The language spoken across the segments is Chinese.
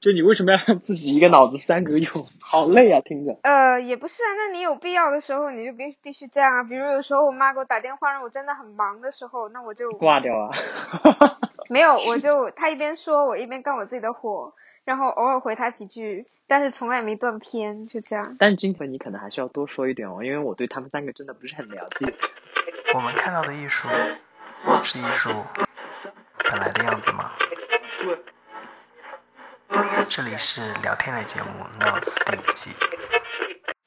就你为什么要让自己一个脑子三个用？好累啊，听着。呃，也不是啊，那你有必要的时候你就必必须这样啊。比如有时候我妈给我打电话让我真的很忙的时候，那我就挂掉啊。没有，我就她一边说我一边干我自己的活，然后偶尔回她几句，但是从来没断片，就这样。但今天你可能还是要多说一点哦，因为我对他们三个真的不是很了解。我们看到的艺术是艺术本来的样子吗？这里是聊天类节目《Notes》第五季。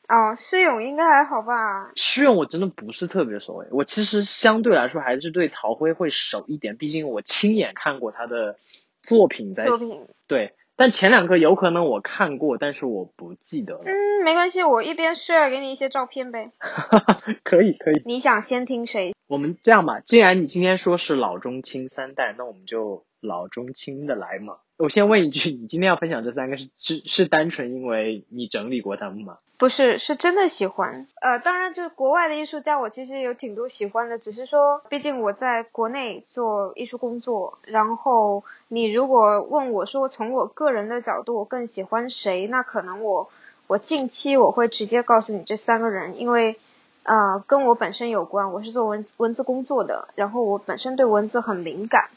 哦，施勇应该还好吧？施勇我真的不是特别熟诶，我其实相对来说还是对陶辉会熟一点，毕竟我亲眼看过他的作品在。作品。对，但前两个有可能我看过，但是我不记得了。嗯，没关系，我一边 share 给你一些照片呗。可以可以。你想先听谁？我们这样吧，既然你今天说是老中青三代，那我们就老中青的来嘛。我先问一句，你今天要分享这三个是是是单纯因为你整理过他们吗？不是，是真的喜欢。呃，当然就是国外的艺术家，我其实有挺多喜欢的，只是说，毕竟我在国内做艺术工作。然后你如果问我说从我个人的角度，我更喜欢谁？那可能我我近期我会直接告诉你这三个人，因为呃跟我本身有关，我是做文文字工作的，然后我本身对文字很敏感。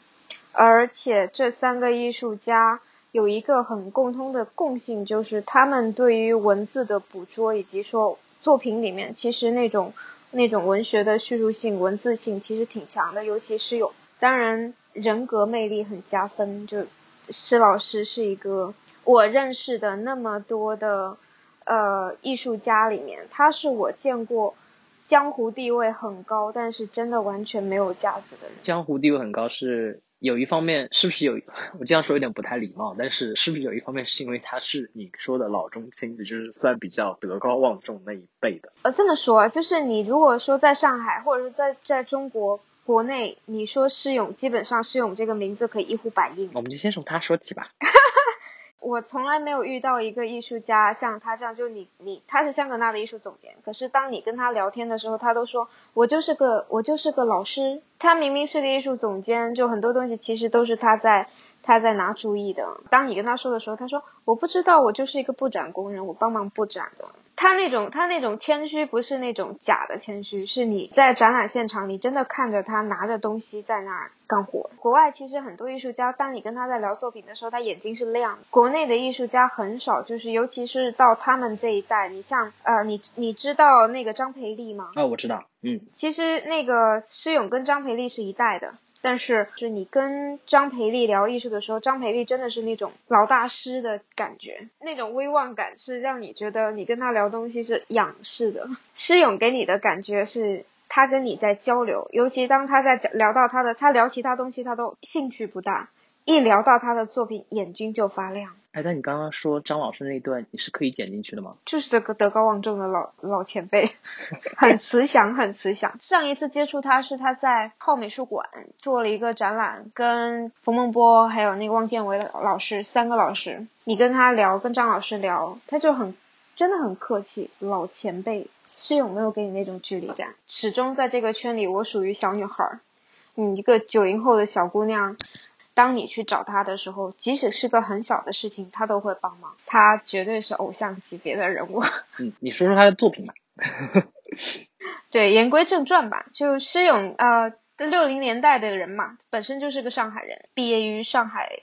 而且这三个艺术家有一个很共通的共性，就是他们对于文字的捕捉，以及说作品里面其实那种那种文学的叙述性、文字性其实挺强的。尤其是有，当然人格魅力很加分。就施老师是一个我认识的那么多的呃艺术家里面，他是我见过江湖地位很高，但是真的完全没有架子的人。江湖地位很高是。有一方面是不是有我这样说有点不太礼貌，但是是不是有一方面是因为他是你说的老中青，也就是算比较德高望重那一辈的？呃，这么说，就是你如果说在上海或者是在在中国国内，你说施勇，基本上施勇这个名字可以一呼百应。我们就先从他说起吧。我从来没有遇到一个艺术家像他这样，就你你他是香格纳的艺术总监，可是当你跟他聊天的时候，他都说我就是个我就是个老师。他明明是个艺术总监，就很多东西其实都是他在他在拿主意的。当你跟他说的时候，他说我不知道，我就是一个布展工人，我帮忙布展的。他那种他那种谦虚不是那种假的谦虚，是你在展览现场，你真的看着他拿着东西在那儿干活。国外其实很多艺术家，当你跟他在聊作品的时候，他眼睛是亮。国内的艺术家很少，就是尤其是到他们这一代，你像呃，你你知道那个张培丽吗？啊，我知道，嗯。其实那个施勇跟张培丽是一代的。但是，是你跟张培丽聊艺术的时候，张培丽真的是那种老大师的感觉，那种威望感是让你觉得你跟他聊东西是仰视的。施勇给你的感觉是他跟你在交流，尤其当他在聊到他的，他聊其他东西他都兴趣不大。一聊到他的作品，眼睛就发亮。哎，但你刚刚说张老师那一段，你是可以剪进去的吗？就是这个德高望重的老老前辈，很慈祥，很慈祥。上一次接触他是他在浩美术馆做了一个展览，跟冯梦波还有那个汪建伟老师三个老师，你跟他聊，跟张老师聊，他就很真的很客气，老前辈是有没有给你那种距离感？始终在这个圈里，我属于小女孩，你一个九零后的小姑娘。当你去找他的时候，即使是个很小的事情，他都会帮忙。他绝对是偶像级别的人物。嗯，你说说他的作品吧。对，言归正传吧。就施勇，呃，六零年代的人嘛，本身就是个上海人，毕业于上海，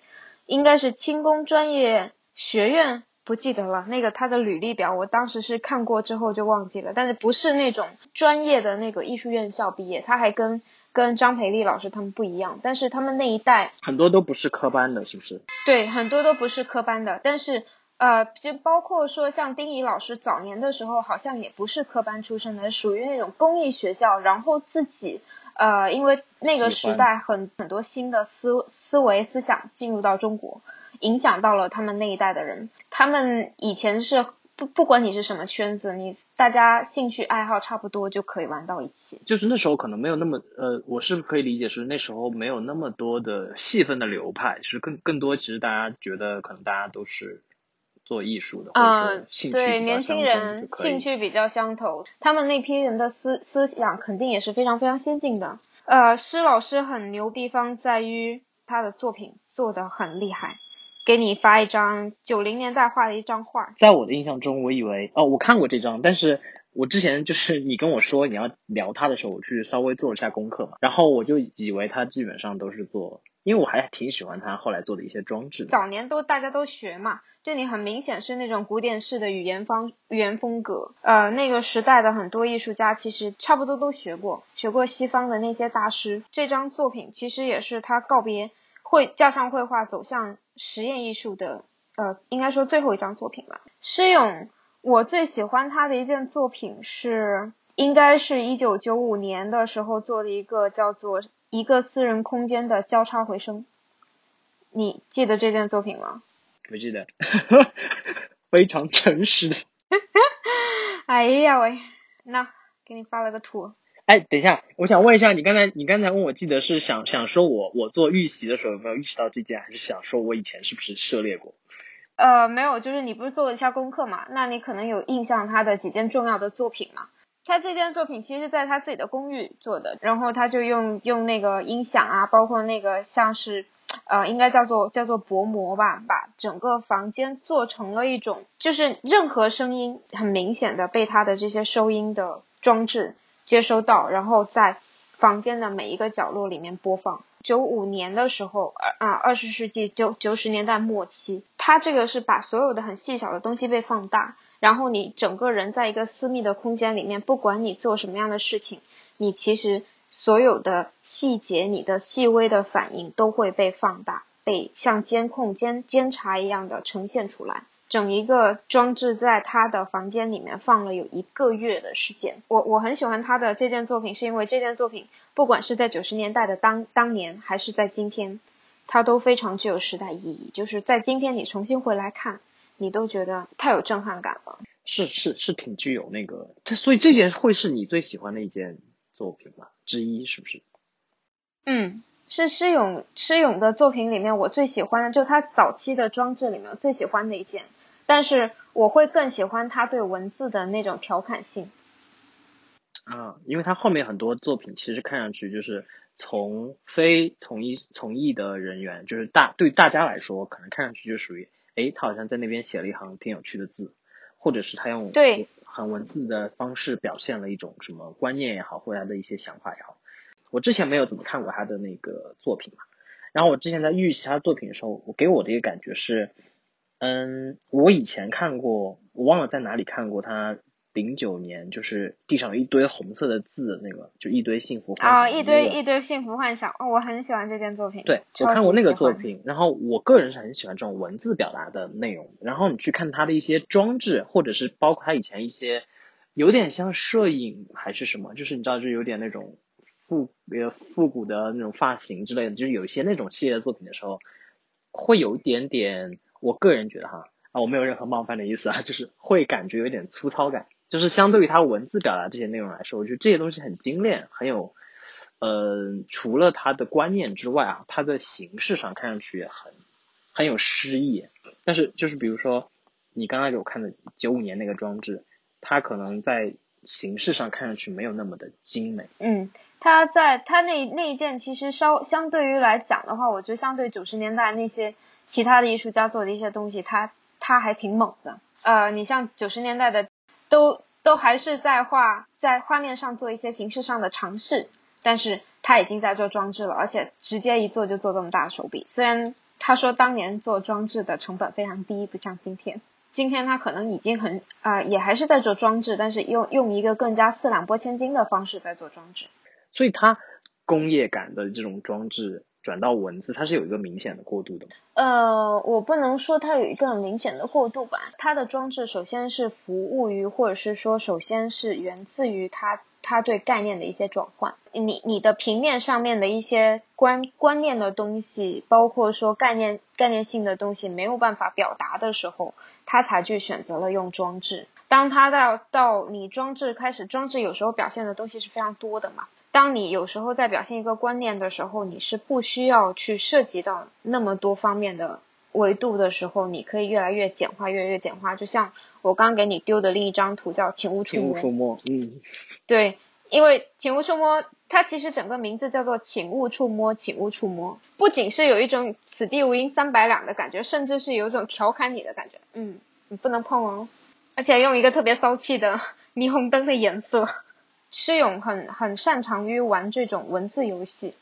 应该是轻工专业学院，不记得了。那个他的履历表，我当时是看过之后就忘记了。但是不是那种专业的那个艺术院校毕业，他还跟。跟张培丽老师他们不一样，但是他们那一代很多都不是科班的，是不是？对，很多都不是科班的，但是呃，就包括说像丁仪老师早年的时候，好像也不是科班出身的，属于那种公益学校，然后自己呃，因为那个时代很很多新的思思维思想进入到中国，影响到了他们那一代的人，他们以前是。不，不管你是什么圈子，你大家兴趣爱好差不多就可以玩到一起。就是那时候可能没有那么，呃，我是可以理解是那时候没有那么多的细分的流派，是更更多其实大家觉得可能大家都是做艺术的，或者说兴趣对年轻人兴趣比较相投，他们那批人的思思想肯定也是非常非常先进的。呃，施老师很牛地方在于他的作品做的很厉害。给你发一张九零年代画的一张画。在我的印象中，我以为哦，我看过这张，但是我之前就是你跟我说你要聊他的时候，我去稍微做了一下功课嘛，然后我就以为他基本上都是做，因为我还挺喜欢他后来做的一些装置。早年都大家都学嘛，就你很明显是那种古典式的语言方语言风格。呃，那个时代的很多艺术家其实差不多都学过，学过西方的那些大师。这张作品其实也是他告别绘加上绘画走向。实验艺术的，呃，应该说最后一张作品吧。施勇，我最喜欢他的一件作品是，应该是一九九五年的时候做的一个叫做《一个私人空间的交叉回声》。你记得这件作品吗？不记得，非常诚实。哎呀喂，那给你发了个图。哎，等一下，我想问一下，你刚才你刚才问我记得是想想说我我做预习的时候有没有意识到这件，还是想说我以前是不是涉猎过？呃，没有，就是你不是做了一下功课嘛？那你可能有印象他的几件重要的作品嘛？他这件作品其实在他自己的公寓做的，然后他就用用那个音响啊，包括那个像是呃，应该叫做叫做薄膜吧，把整个房间做成了一种，就是任何声音很明显的被他的这些收音的装置。接收到，然后在房间的每一个角落里面播放。九五年的时候，啊，二十世纪九九十年代末期，它这个是把所有的很细小的东西被放大，然后你整个人在一个私密的空间里面，不管你做什么样的事情，你其实所有的细节、你的细微的反应都会被放大，被像监控、监监察一样的呈现出来。整一个装置在他的房间里面放了有一个月的时间。我我很喜欢他的这件作品，是因为这件作品不管是在九十年代的当当年，还是在今天，它都非常具有时代意义。就是在今天你重新回来看，你都觉得太有震撼感了。是是是，挺具有那个。这所以这件会是你最喜欢的一件作品吧？之一是不是？嗯。是施勇施勇的作品里面，我最喜欢的就他早期的装置里面最喜欢的一件，但是我会更喜欢他对文字的那种调侃性。啊，因为他后面很多作品其实看上去就是从非从艺从艺的人员，就是大对大家来说，可能看上去就属于，哎，他好像在那边写了一行挺有趣的字，或者是他用对很文字的方式表现了一种什么观念也好，或者他的一些想法也好。我之前没有怎么看过他的那个作品嘛，然后我之前在预习他的作品的时候，我给我的一个感觉是，嗯，我以前看过，我忘了在哪里看过他零九年就是地上有一堆红色的字的那个，就一堆幸福幻想。啊，一堆一堆幸福幻想，哦，我很喜欢这件作品。对，我看过那个作品，然后我个人是很喜欢这种文字表达的内容。然后你去看他的一些装置，或者是包括他以前一些有点像摄影还是什么，就是你知道，就有点那种。复呃复古的那种发型之类的，就是有一些那种系列作品的时候，会有一点点，我个人觉得哈啊，我没有任何冒犯的意思啊，就是会感觉有点粗糙感，就是相对于他文字表达这些内容来说，我觉得这些东西很精炼，很有呃，除了他的观念之外啊，它的形式上看上去也很很有诗意。但是就是比如说你刚才给我看的九五年那个装置，它可能在形式上看上去没有那么的精美。嗯。他在他那那一件其实稍相对于来讲的话，我觉得相对九十年代那些其他的艺术家做的一些东西，他他还挺猛的。呃，你像九十年代的，都都还是在画在画面上做一些形式上的尝试，但是他已经在做装置了，而且直接一做就做这么大手笔。虽然他说当年做装置的成本非常低，不像今天，今天他可能已经很啊也还是在做装置，但是用用一个更加四两拨千斤的方式在做装置。所以他工业感的这种装置转到文字，它是有一个明显的过渡的。呃，我不能说它有一个很明显的过渡吧。它的装置首先是服务于，或者是说首先是源自于它它对概念的一些转换。你你的平面上面的一些观观念的东西，包括说概念概念性的东西没有办法表达的时候，它才去选择了用装置。当它到到你装置开始，装置有时候表现的东西是非常多的嘛。当你有时候在表现一个观念的时候，你是不需要去涉及到那么多方面的维度的时候，你可以越来越简化，越来越简化。就像我刚给你丢的另一张图，叫“请勿触摸”。请勿触摸，嗯，对，因为“请勿触摸”，它其实整个名字叫做“请勿触摸，请勿触摸”，不仅是有一种“此地无银三百两”的感觉，甚至是有一种调侃你的感觉。嗯，你不能碰哦，而且用一个特别骚气的霓虹灯的颜色。施勇很很擅长于玩这种文字游戏，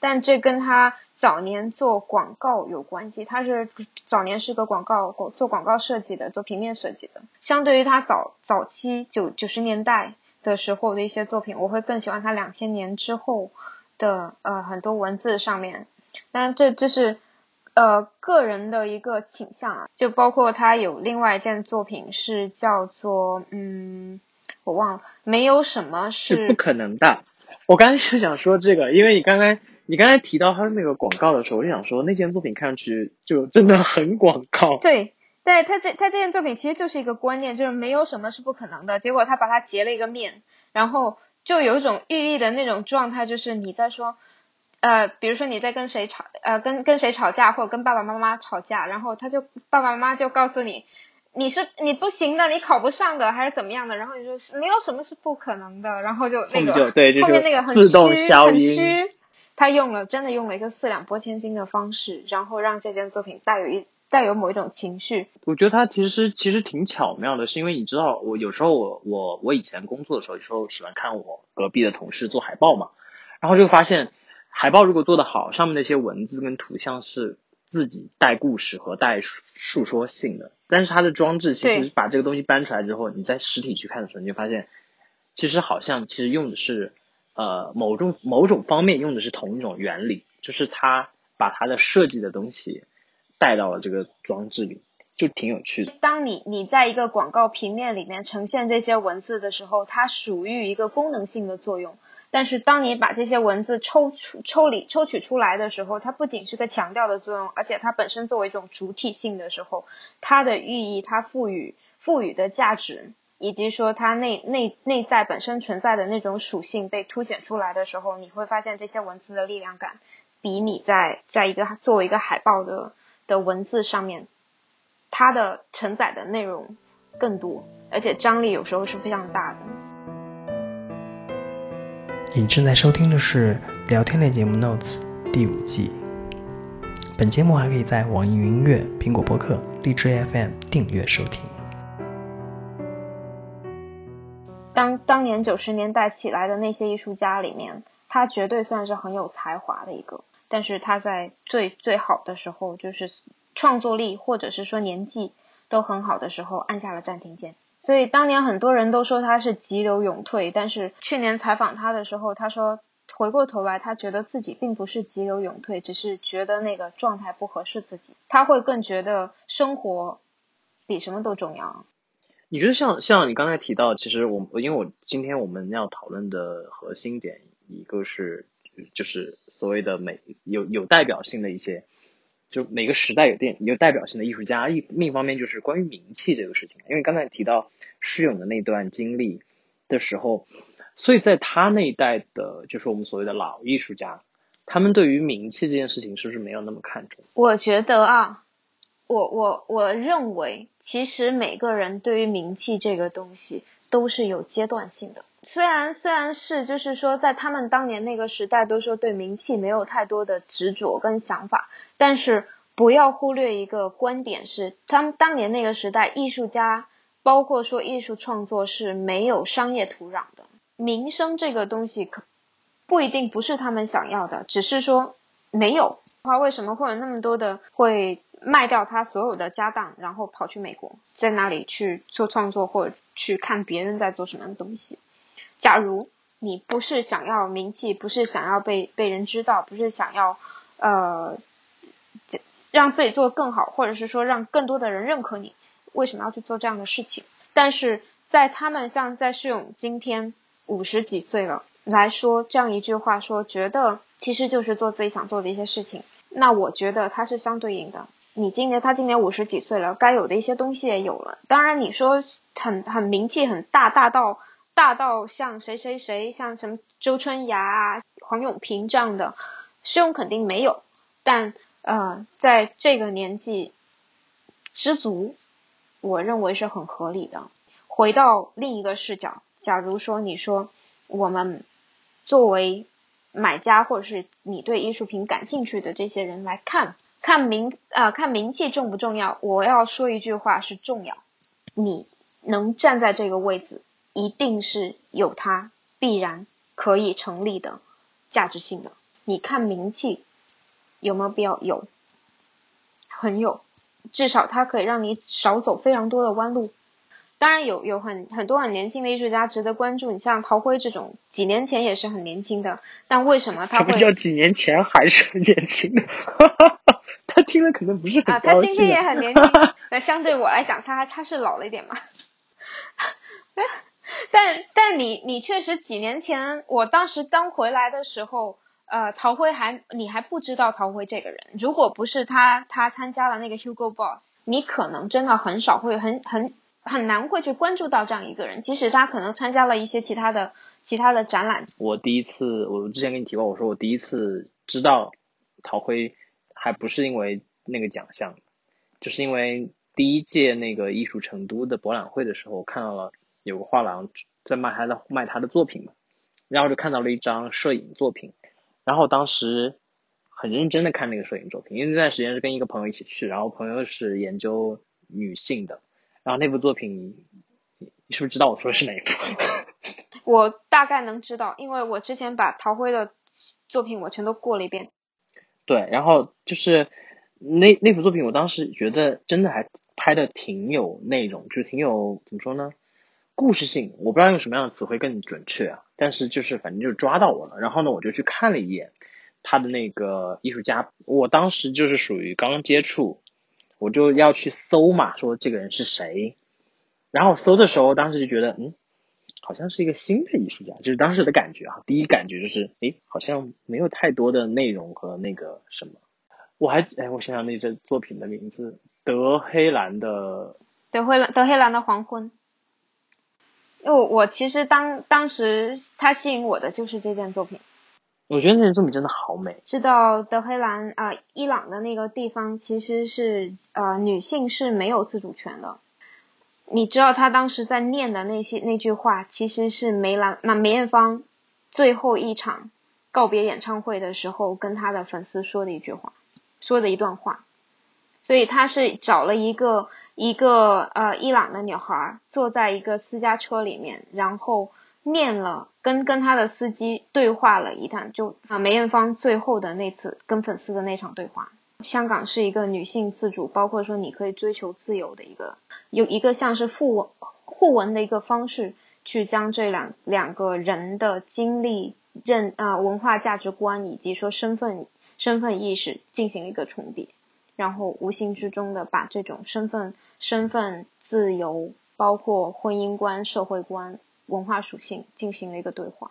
但这跟他早年做广告有关系。他是早年是个广告做广告设计的，做平面设计的。相对于他早早期九九十年代的时候的一些作品，我会更喜欢他两千年之后的呃很多文字上面。但这这是呃个人的一个倾向啊，就包括他有另外一件作品是叫做嗯。我忘了，没有什么是不可能的。我刚才就想说这个，因为你刚才你刚才提到他的那个广告的时候，我就想说那件作品看上去就真的很广告。对，对他这他这件作品其实就是一个观念，就是没有什么是不可能的。结果他把它截了一个面，然后就有一种寓意的那种状态，就是你在说，呃，比如说你在跟谁吵，呃，跟跟谁吵架，或者跟爸爸妈妈吵架，然后他就爸爸妈妈就告诉你。你是你不行的，你考不上的，还是怎么样的？然后你说没有什么是不可能的，然后就那个后面那个很虚很虚，他用了真的用了一个四两拨千斤的方式，然后让这件作品带有一带有某一种情绪。我觉得他其实其实挺巧妙的，是因为你知道，我有时候我我我以前工作的时候，有时候喜欢看我隔壁的同事做海报嘛，然后就发现海报如果做得好，上面那些文字跟图像是。自己带故事和带述说性的，但是它的装置其实把这个东西搬出来之后，你在实体去看的时候，你就发现，其实好像其实用的是呃某种某种方面用的是同一种原理，就是它把它的设计的东西带到了这个装置里，就挺有趣的。当你你在一个广告平面里面呈现这些文字的时候，它属于一个功能性的作用。但是，当你把这些文字抽出、抽离、抽取出来的时候，它不仅是个强调的作用，而且它本身作为一种主体性的时候，它的寓意、它赋予、赋予的价值，以及说它内内内在本身存在的那种属性被凸显出来的时候，你会发现这些文字的力量感，比你在在一个作为一个海报的的文字上面，它的承载的内容更多，而且张力有时候是非常大的。你正在收听的是聊天类节目《Notes》第五季。本节目还可以在网易云音乐、苹果播客、荔枝 FM 订阅收听。当当年九十年代起来的那些艺术家里面，他绝对算是很有才华的一个。但是他在最最好的时候，就是创作力或者是说年纪都很好的时候，按下了暂停键。所以当年很多人都说他是急流勇退，但是去年采访他的时候，他说回过头来，他觉得自己并不是急流勇退，只是觉得那个状态不合适自己。他会更觉得生活比什么都重要。你觉得像像你刚才提到，其实我因为我今天我们要讨论的核心点，一个是就是所谓的美有有代表性的一些。就每个时代有电有代表性的艺术家，一另一方面就是关于名气这个事情。因为刚才提到施勇的那段经历的时候，所以在他那一代的，就是我们所谓的老艺术家，他们对于名气这件事情是不是没有那么看重？我觉得啊，我我我认为，其实每个人对于名气这个东西都是有阶段性的。虽然虽然是就是说，在他们当年那个时代，都说对名气没有太多的执着跟想法。但是不要忽略一个观点是，他们当年那个时代，艺术家包括说艺术创作是没有商业土壤的，名声这个东西可不一定不是他们想要的，只是说没有。他为什么会有那么多的会卖掉他所有的家当，然后跑去美国，在那里去做创作或者去看别人在做什么样的东西？假如你不是想要名气，不是想要被被人知道，不是想要呃。让自己做得更好，或者是说让更多的人认可你，为什么要去做这样的事情？但是在他们像在世勇今天五十几岁了来说这样一句话，说觉得其实就是做自己想做的一些事情。那我觉得它是相对应的。你今年他今年五十几岁了，该有的一些东西也有了。当然你说很很名气很大，大到大到像谁谁谁，像什么周春芽、黄永平这样的，世勇肯定没有，但。呃，在这个年纪知足，我认为是很合理的。回到另一个视角，假如说你说我们作为买家或者是你对艺术品感兴趣的这些人来看，看名呃看名气重不重要？我要说一句话是重要，你能站在这个位置，一定是有它必然可以成立的价值性的。你看名气有没有必要？有，很有，至少它可以让你少走非常多的弯路。当然有有很很多很年轻的艺术家值得关注，你像陶辉这种，几年前也是很年轻的，但为什么他会？叫几年前还是很年轻的？他听了可能不是很啊，他今天也很年轻，那相对我来讲，他他是老了一点嘛。但但你你确实几年前，我当时刚回来的时候，呃，陶辉还你还不知道陶辉这个人，如果不是他他参加了那个 Hugo Boss，你可能真的很少会很很。很难会去关注到这样一个人，即使他可能参加了一些其他的其他的展览。我第一次，我之前跟你提过，我说我第一次知道陶辉，还不是因为那个奖项，就是因为第一届那个艺术成都的博览会的时候，看到了有个画廊在卖他的卖他的作品嘛，然后就看到了一张摄影作品，然后当时很认真的看那个摄影作品，因为那段时间是跟一个朋友一起去，然后朋友是研究女性的。然后那部作品，你你是不是知道我说的是哪一部？我大概能知道，因为我之前把陶辉的作品我全都过了一遍。对，然后就是那那幅作品，我当时觉得真的还拍的挺有内容，就是挺有怎么说呢，故事性。我不知道用什么样的词汇更准确啊，但是就是反正就抓到我了。然后呢，我就去看了一眼他的那个艺术家，我当时就是属于刚接触。我就要去搜嘛，说这个人是谁，然后搜的时候，当时就觉得，嗯，好像是一个新的艺术家，就是当时的感觉啊，第一感觉就是，诶，好像没有太多的内容和那个什么。我还，哎，我想想那这作品的名字，德黑兰的，德黑兰，德黑兰的黄昏。因为我其实当当时他吸引我的就是这件作品。我觉得那件作品真的好美。知道德黑兰啊，伊朗的那个地方其实是呃女性是没有自主权的。你知道他当时在念的那些那句话，其实是梅兰那梅艳芳最后一场告别演唱会的时候跟他的粉丝说的一句话，说的一段话。所以他是找了一个一个呃伊朗的女孩坐在一个私家车里面，然后。念了跟跟她的司机对话了一段，就啊梅艳芳最后的那次跟粉丝的那场对话。香港是一个女性自主，包括说你可以追求自由的一个，有一个像是互文互文的一个方式，去将这两两个人的经历、认啊文化价值观以及说身份身份意识进行一个重叠，然后无形之中的把这种身份身份自由，包括婚姻观、社会观。文化属性进行了一个对话，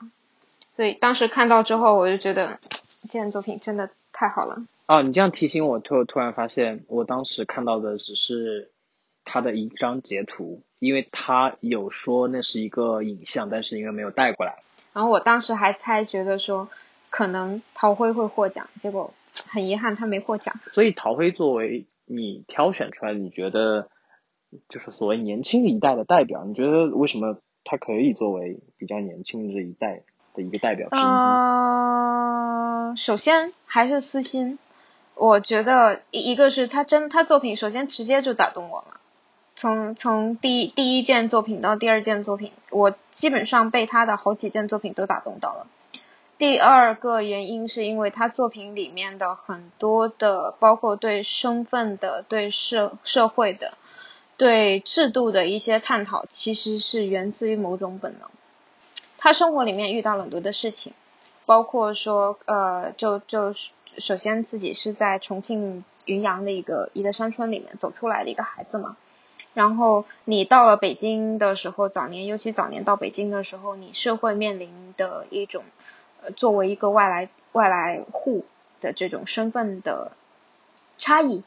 所以当时看到之后，我就觉得这件作品真的太好了。哦，你这样提醒我，突突然发现，我当时看到的只是他的一张截图，因为他有说那是一个影像，但是因为没有带过来。然后我当时还猜，觉得说可能陶辉会获奖，结果很遗憾他没获奖。所以陶辉作为你挑选出来，你觉得就是所谓年轻一代的代表，你觉得为什么？他可以作为比较年轻这一代的一个代表之一。首先还是私心，我觉得一个是他真他作品首先直接就打动我了，从从第第一件作品到第二件作品，我基本上被他的好几件作品都打动到了。第二个原因是因为他作品里面的很多的，包括对身份的、对社社会的。对制度的一些探讨，其实是源自于某种本能。他生活里面遇到很多的事情，包括说，呃，就就首先自己是在重庆云阳的一个一个山村里面走出来的一个孩子嘛。然后你到了北京的时候，早年尤其早年到北京的时候，你社会面临的一种，呃，作为一个外来外来户的这种身份的差异。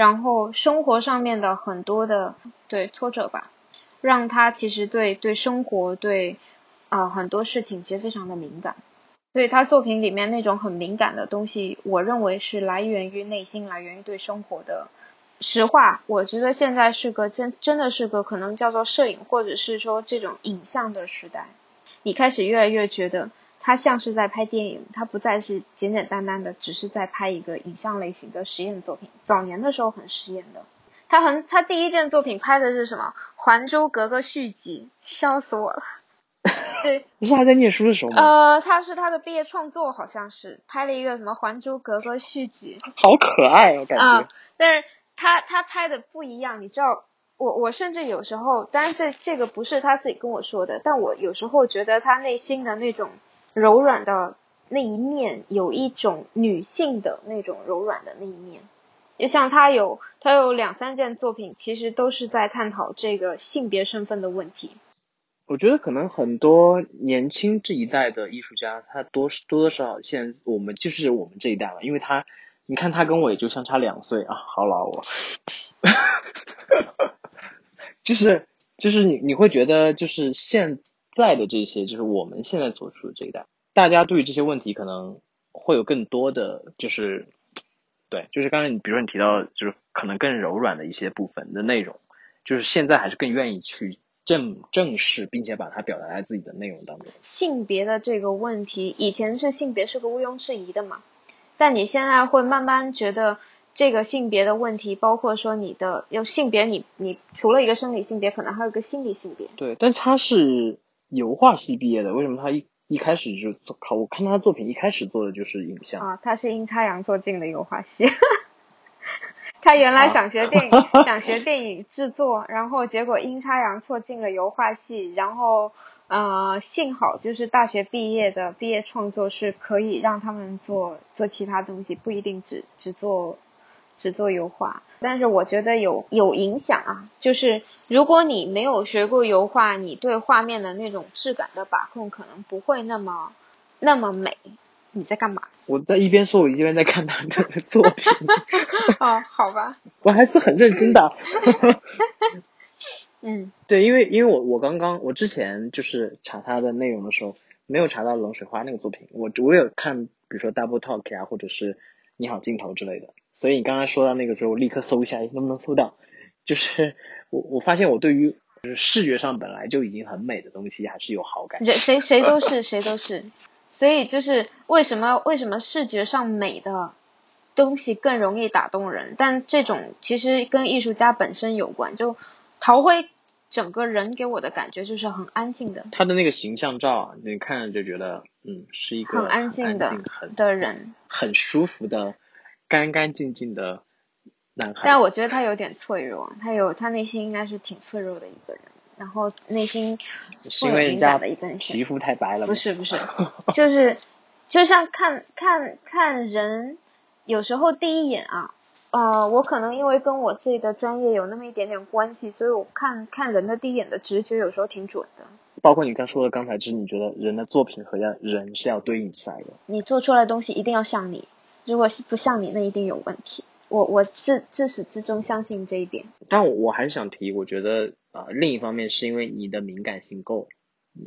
然后生活上面的很多的对挫折吧，让他其实对对生活对啊很多事情其实非常的敏感，所以他作品里面那种很敏感的东西，我认为是来源于内心，来源于对生活的实话。我觉得现在是个真真的是个可能叫做摄影或者是说这种影像的时代，你开始越来越觉得它像是在拍电影，它不再是简简单单的只是在拍一个影像类型的实验作品。早年的时候很实验的，他很他第一件作品拍的是什么？《还珠格格》续集，笑死我了。对，你是还在念书的时候吗？呃，他是他的毕业创作，好像是拍了一个什么《还珠格格》续集，好可爱哦，感觉。但是他他拍的不一样，你知道，我我甚至有时候，当然这这个不是他自己跟我说的，但我有时候觉得他内心的那种柔软的那一面，有一种女性的那种柔软的那一面，就像他有他有两三件作品，其实都是在探讨这个性别身份的问题。我觉得可能很多年轻这一代的艺术家，他多多多少少现在我们就是我们这一代了，因为他，你看他跟我也就相差两岁啊，好老哦，就是就是你你会觉得就是现在的这些，就是我们现在所处的这一代，大家对于这些问题可能会有更多的就是，对，就是刚才你比如说你提到就是可能更柔软的一些部分的内容，就是现在还是更愿意去。正正视，并且把它表达在自己的内容当中。性别的这个问题，以前是性别是个毋庸置疑的嘛，但你现在会慢慢觉得这个性别的问题，包括说你的有性别，你你除了一个生理性别，可能还有一个心理性别。对，但它是油画系毕业的，为什么他一一开始就做？我看他的作品一开始做的就是影像啊，他是阴差阳错进的油画系。他原来想学电影，想学电影制作，然后结果阴差阳错进了油画系，然后呃，幸好就是大学毕业的毕业创作是可以让他们做做其他东西，不一定只只做只做油画。但是我觉得有有影响啊，就是如果你没有学过油画，你对画面的那种质感的把控可能不会那么那么美。你在干嘛？我在一边说，我一边在看他的 作品。哦，好吧。我还是很认真的。嗯，对，因为因为我我刚刚我之前就是查他的内容的时候，没有查到冷水花那个作品。我我有看，比如说 Double Talk 啊，或者是你好镜头之类的。所以你刚才说到那个时候，我立刻搜一下，能不能搜到？就是我我发现我对于就是视觉上本来就已经很美的东西，还是有好感。谁谁都是谁都是。所以就是为什么为什么视觉上美的东西更容易打动人？但这种其实跟艺术家本身有关。就陶辉整个人给我的感觉就是很安静的。他的那个形象照，你看着就觉得，嗯，是一个很安静的很的人，很舒服的干干净净的男孩。但我觉得他有点脆弱，他有他内心应该是挺脆弱的一个人。然后内心是因为人家的一根，皮肤太白了。不是不是，就是就像看看看人，有时候第一眼啊，呃，我可能因为跟我自己的专业有那么一点点关系，所以我看看人的第一眼的直觉有时候挺准的。包括你刚说的刚才，就是你觉得人的作品和要人是要对应起来的。你做出来的东西一定要像你，如果是不像你，那一定有问题。我我自自始至终相信这一点。但我我还是想提，我觉得。啊，另一方面是因为你的敏感性够，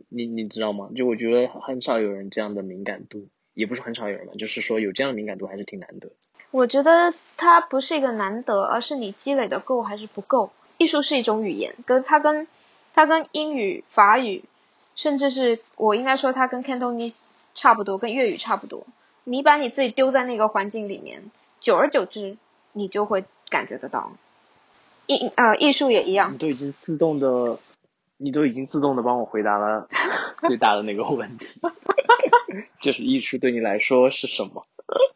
你你你知道吗？就我觉得很少有人这样的敏感度，也不是很少有人吧，就是说有这样的敏感度还是挺难得。我觉得它不是一个难得，而是你积累的够还是不够。艺术是一种语言，跟它跟它跟英语、法语，甚至是我应该说它跟 Cantonese 差不多，跟粤语差不多。你把你自己丢在那个环境里面，久而久之，你就会感觉得到。艺呃，艺术也一样。你都已经自动的，你都已经自动的帮我回答了 最大的那个问题，就是艺术对你来说是什么？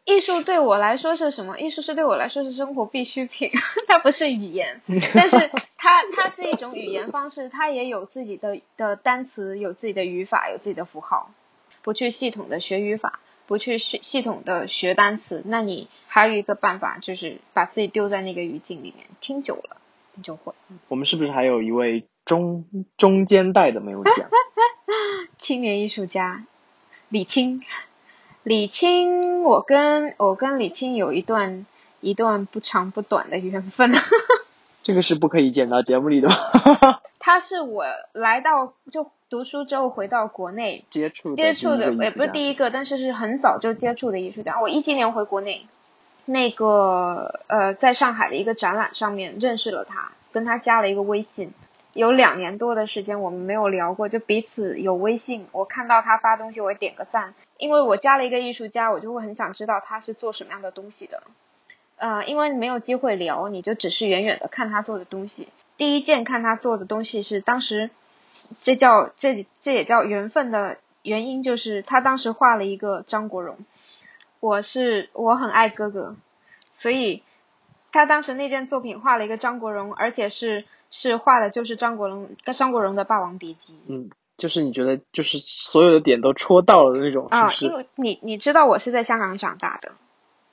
艺术对我来说是什么？艺术是对我来说是生活必需品，它不是语言，但是它它是一种语言方式，它也有自己的的单词，有自己的语法，有自己的符号。不去系统的学语法，不去系系统的学单词，那你还有一个办法，就是把自己丢在那个语境里面，听久了你。就会。我们是不是还有一位中中间代的没有讲？青年艺术家李青，李青，我跟我跟李青有一段一段不长不短的缘分。这个是不可以剪到节目里的吗？他是我来到就读书之后回到国内接触接触的，也不是第一个，但是是很早就接触的艺术家。我一七年回国内。那个呃，在上海的一个展览上面认识了他，跟他加了一个微信。有两年多的时间我们没有聊过，就彼此有微信，我看到他发东西我会点个赞，因为我加了一个艺术家，我就会很想知道他是做什么样的东西的。呃，因为没有机会聊，你就只是远远的看他做的东西。第一件看他做的东西是当时，这叫这这也叫缘分的原因，就是他当时画了一个张国荣。我是我很爱哥哥，所以他当时那件作品画了一个张国荣，而且是是画的就是张国荣张国荣的《霸王别姬》。嗯，就是你觉得就是所有的点都戳到了的那种，啊，是因为你你知道我是在香港长大的，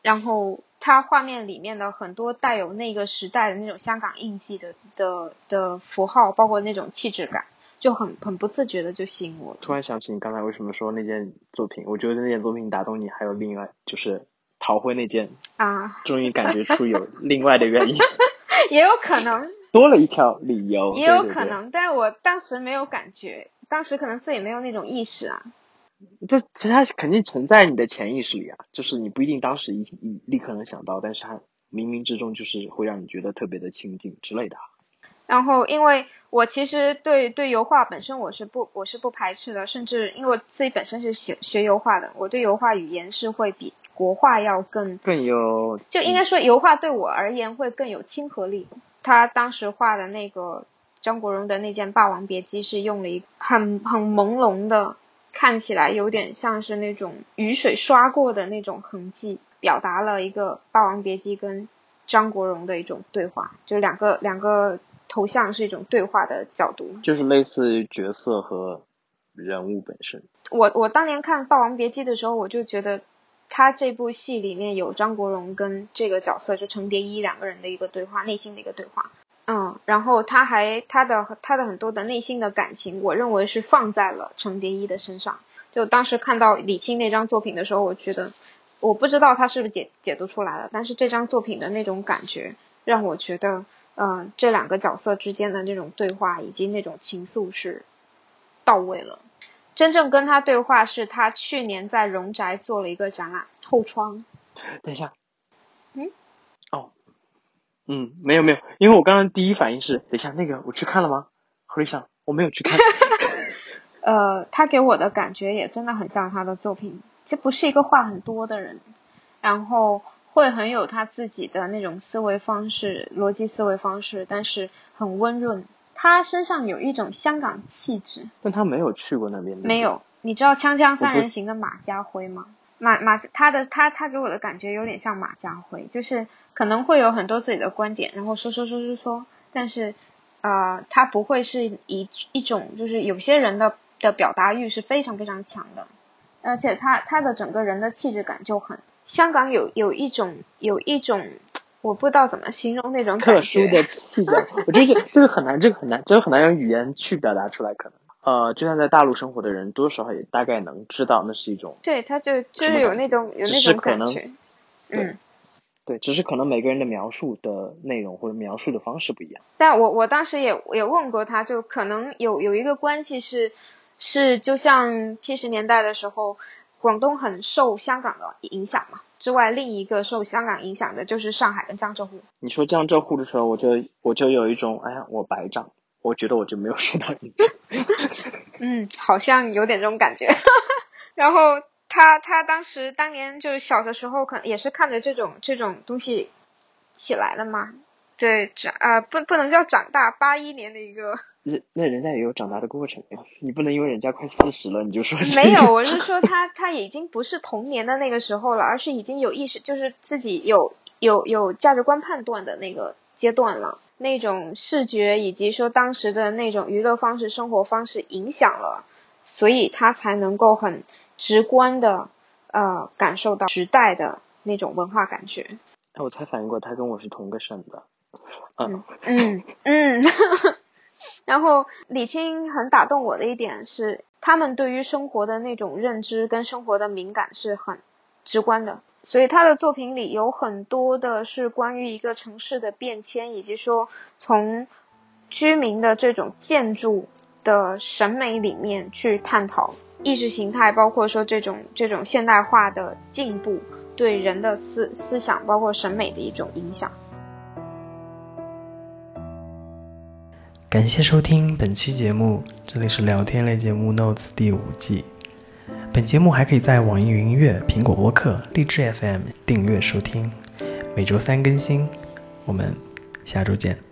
然后他画面里面的很多带有那个时代的那种香港印记的的的符号，包括那种气质感。就很很不自觉的就吸引我。突然想起你刚才为什么说那件作品，我觉得那件作品打动你，还有另外就是陶辉那件啊，终于感觉出有另外的原因，也有可能 多了一条理由，也有可能，但是我当时没有感觉，当时可能自己没有那种意识啊。这其实它肯定存在你的潜意识里啊，就是你不一定当时一一立刻能想到，但是它冥冥之中就是会让你觉得特别的亲近之类的。然后，因为我其实对对油画本身我是不我是不排斥的，甚至因为我自己本身是学学油画的，我对油画语言是会比国画要更更有，就应该说油画对我而言会更有亲和力。他当时画的那个张国荣的那件《霸王别姬》是用了一很很朦胧的，看起来有点像是那种雨水刷过的那种痕迹，表达了一个《霸王别姬》跟张国荣的一种对话，就两个两个。头像是一种对话的角度，就是类似于角色和人物本身。我我当年看《霸王别姬》的时候，我就觉得他这部戏里面有张国荣跟这个角色就程蝶衣两个人的一个对话，内心的一个对话。嗯，然后他还他的他的很多的内心的感情，我认为是放在了程蝶衣的身上。就当时看到李青那张作品的时候，我觉得我不知道他是不是解解读出来了，但是这张作品的那种感觉让我觉得。嗯，这两个角色之间的那种对话以及那种情愫是到位了。真正跟他对话是他去年在荣宅做了一个展览后窗。等一下。嗯。哦。嗯，没有没有，因为我刚刚第一反应是，等一下那个我去看了吗？后来想我没有去看。呃，他给我的感觉也真的很像他的作品，这不是一个话很多的人，然后。会很有他自己的那种思维方式、逻辑思维方式，但是很温润。他身上有一种香港气质，但他没有去过那边。没有，你知道《锵锵三人行》的马家辉吗？马马他的他他给我的感觉有点像马家辉，就是可能会有很多自己的观点，然后说说说说说，但是呃，他不会是一一种就是有些人的的表达欲是非常非常强的，而且他他的整个人的气质感就很。香港有有一种有一种，我不知道怎么形容那种特殊的气质。我觉得这这个很难，这个很难，这个很难用语言去表达出来。可能呃，就算在大陆生活的人，多少也大概能知道那是一种。对，他就就是有那种有那种感觉。嗯，对，只是可能每个人的描述的内容或者描述的方式不一样。但我我当时也也问过他，就可能有有一个关系是是就像七十年代的时候。广东很受香港的影响嘛，之外另一个受香港影响的就是上海跟江浙沪。你说江浙沪的时候，我就我就有一种，哎呀，我白长，我觉得我就没有受到影响。嗯，好像有点这种感觉。然后他他当时当年就是小的时候，可能也是看着这种这种东西起来的嘛。对，长啊不不能叫长大，八一年的一个。那那人家也有长大的过程呀，你不能因为人家快四十了，你就说没有。我是说他他已经不是童年的那个时候了，而是已经有意识，就是自己有有有价值观判断的那个阶段了。那种视觉以及说当时的那种娱乐方式、生活方式影响了，所以他才能够很直观的呃感受到时代的那种文化感觉。哎，我才反应过，他跟我是同个省的。嗯嗯嗯。然后李青很打动我的一点是，他们对于生活的那种认知跟生活的敏感是很直观的，所以他的作品里有很多的是关于一个城市的变迁，以及说从居民的这种建筑的审美里面去探讨意识形态，包括说这种这种现代化的进步对人的思思想包括审美的一种影响。感谢收听本期节目，这里是聊天类节目《Notes》第五季。本节目还可以在网易云音乐、苹果播客、荔枝 FM 订阅收听，每周三更新。我们下周见。